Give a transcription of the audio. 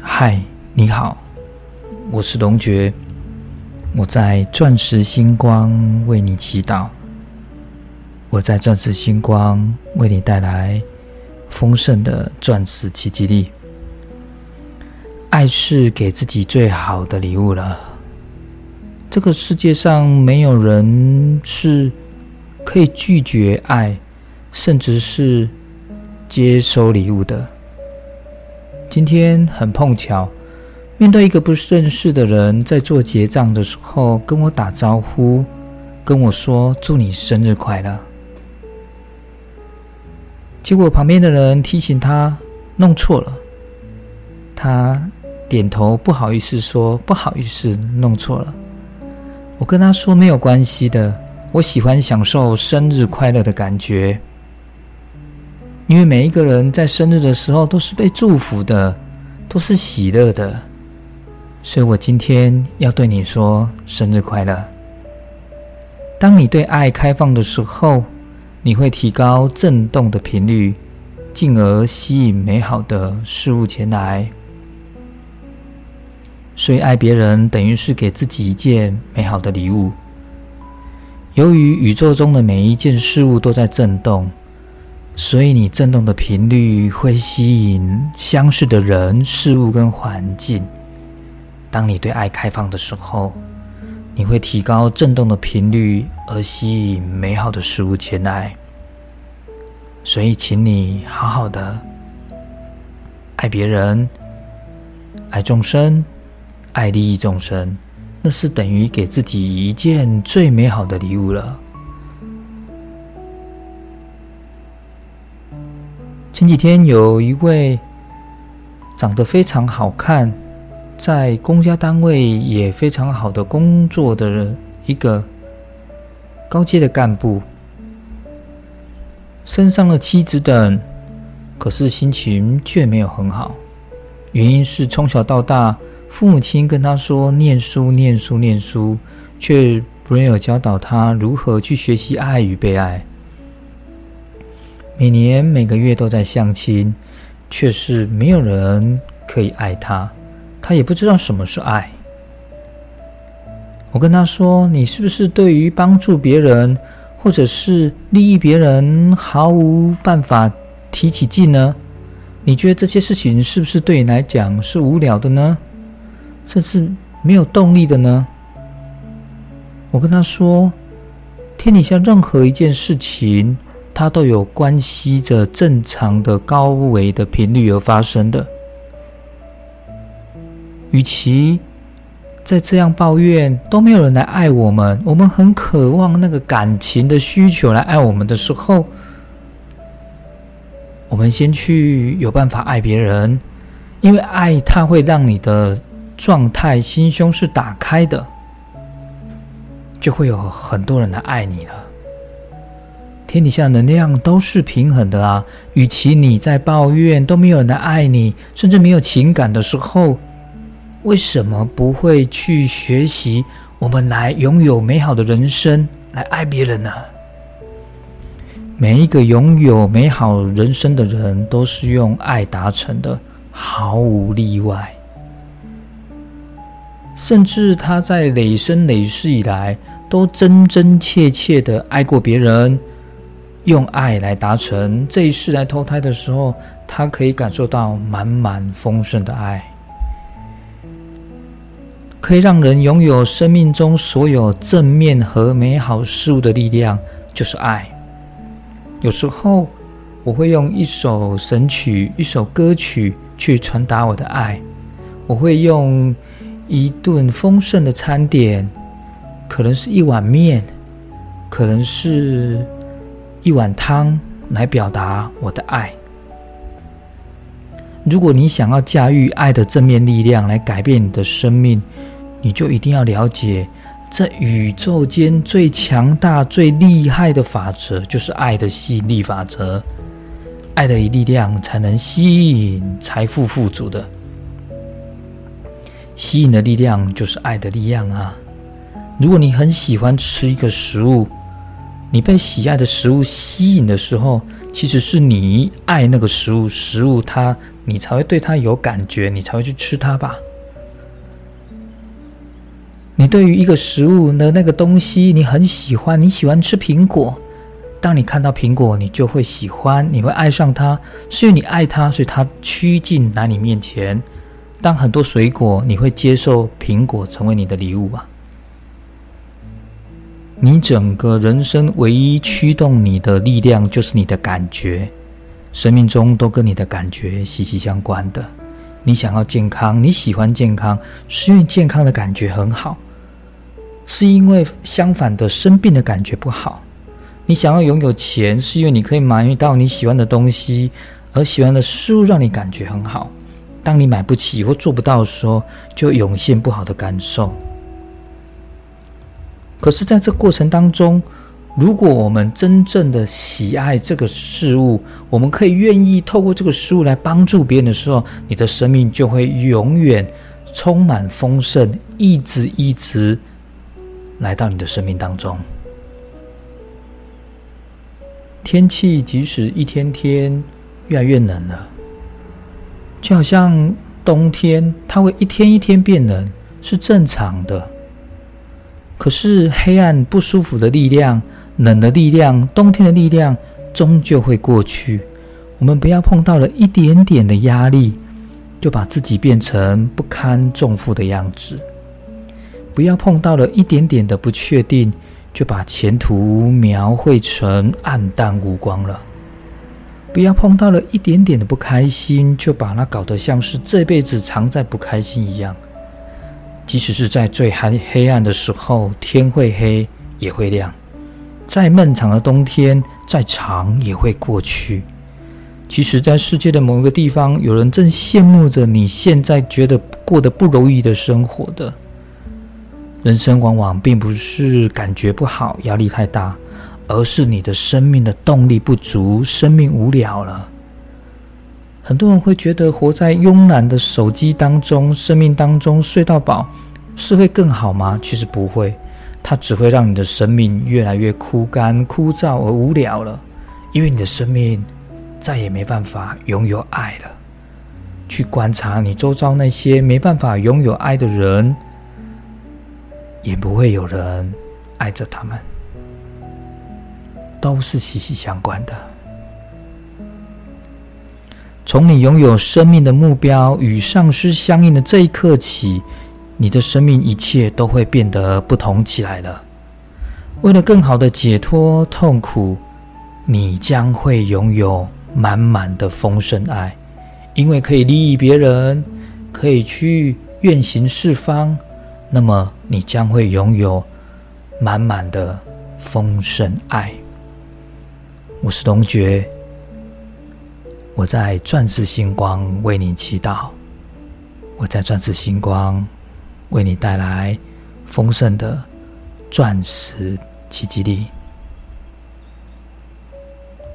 嗨，你好，我是龙觉，我在钻石星光为你祈祷，我在钻石星光为你带来丰盛的钻石奇迹力。爱是给自己最好的礼物了。这个世界上没有人是可以拒绝爱，甚至是接收礼物的。今天很碰巧，面对一个不认识的人，在做结账的时候跟我打招呼，跟我说祝你生日快乐。结果旁边的人提醒他弄错了，他点头不好意思说不好意思弄错了。我跟他说没有关系的，我喜欢享受生日快乐的感觉。因为每一个人在生日的时候都是被祝福的，都是喜乐的，所以我今天要对你说生日快乐。当你对爱开放的时候，你会提高振动的频率，进而吸引美好的事物前来。所以爱别人等于是给自己一件美好的礼物。由于宇宙中的每一件事物都在震动。所以，你振动的频率会吸引相似的人、事物跟环境。当你对爱开放的时候，你会提高振动的频率，而吸引美好的事物前来。所以，请你好好的爱别人、爱众生、爱利益众生，那是等于给自己一件最美好的礼物了。前几天有一位长得非常好看，在公家单位也非常好的工作的人一个高阶的干部，升上了妻子等，可是心情却没有很好。原因是从小到大，父母亲跟他说念书、念书、念书，却没有教导他如何去学习爱与被爱。每年每个月都在相亲，却是没有人可以爱他，他也不知道什么是爱。我跟他说：“你是不是对于帮助别人或者是利益别人毫无办法提起劲呢？你觉得这些事情是不是对你来讲是无聊的呢？甚至没有动力的呢？”我跟他说：“天底下任何一件事情。”它都有关系着正常的高维的频率而发生的。与其在这样抱怨都没有人来爱我们，我们很渴望那个感情的需求来爱我们的时候，我们先去有办法爱别人，因为爱它会让你的状态心胸是打开的，就会有很多人来爱你了。天底下能量都是平衡的啊！与其你在抱怨都没有人来爱你，甚至没有情感的时候，为什么不会去学习我们来拥有美好的人生，来爱别人呢？每一个拥有美好人生的人，都是用爱达成的，毫无例外。甚至他在累生累世以来，都真真切切的爱过别人。用爱来达成这一世来投胎的时候，他可以感受到满满丰盛的爱，可以让人拥有生命中所有正面和美好事物的力量，就是爱。有时候我会用一首神曲、一首歌曲去传达我的爱，我会用一顿丰盛的餐点，可能是一碗面，可能是。一碗汤来表达我的爱。如果你想要驾驭爱的正面力量来改变你的生命，你就一定要了解这宇宙间最强大、最厉害的法则，就是爱的吸引力法则。爱的力量才能吸引财富富足的，吸引的力量就是爱的力量啊！如果你很喜欢吃一个食物，你被喜爱的食物吸引的时候，其实是你爱那个食物，食物它你才会对它有感觉，你才会去吃它吧。你对于一个食物的那个东西，你很喜欢，你喜欢吃苹果。当你看到苹果，你就会喜欢，你会爱上它，是因为你爱它，所以它趋近来你面前。当很多水果，你会接受苹果成为你的礼物吧？你整个人生唯一驱动你的力量，就是你的感觉。生命中都跟你的感觉息息相关的。你想要健康，你喜欢健康，是因为健康的感觉很好，是因为相反的生病的感觉不好。你想要拥有钱，是因为你可以买到你喜欢的东西，而喜欢的事物让你感觉很好。当你买不起或做不到的时候，就涌现不好的感受。可是，在这过程当中，如果我们真正的喜爱这个事物，我们可以愿意透过这个事物来帮助别人的时候，你的生命就会永远充满丰盛，一直一直来到你的生命当中。天气即使一天天越来越冷了，就好像冬天，它会一天一天变冷，是正常的。可是黑暗不舒服的力量、冷的力量、冬天的力量，终究会过去。我们不要碰到了一点点的压力，就把自己变成不堪重负的样子；不要碰到了一点点的不确定，就把前途描绘成暗淡无光了；不要碰到了一点点的不开心，就把它搞得像是这辈子常在不开心一样。即使是在最黑黑暗的时候，天会黑也会亮；再漫长的冬天，再长也会过去。其实在世界的某一个地方，有人正羡慕着你现在觉得过得不容易的生活的，人生往往并不是感觉不好、压力太大，而是你的生命的动力不足，生命无聊了。很多人会觉得活在慵懒的手机当中，生命当中睡到饱是会更好吗？其实不会，它只会让你的生命越来越枯干、枯燥而无聊了。因为你的生命再也没办法拥有爱了。去观察你周遭那些没办法拥有爱的人，也不会有人爱着他们，都是息息相关的。从你拥有生命的目标与上师相应的这一刻起，你的生命一切都会变得不同起来了。为了更好的解脱痛苦，你将会拥有满满的丰盛爱，因为可以利益别人，可以去愿行四方，那么你将会拥有满满的丰盛爱。我是龙觉。我在钻石星光为你祈祷，我在钻石星光为你带来丰盛的钻石奇迹力。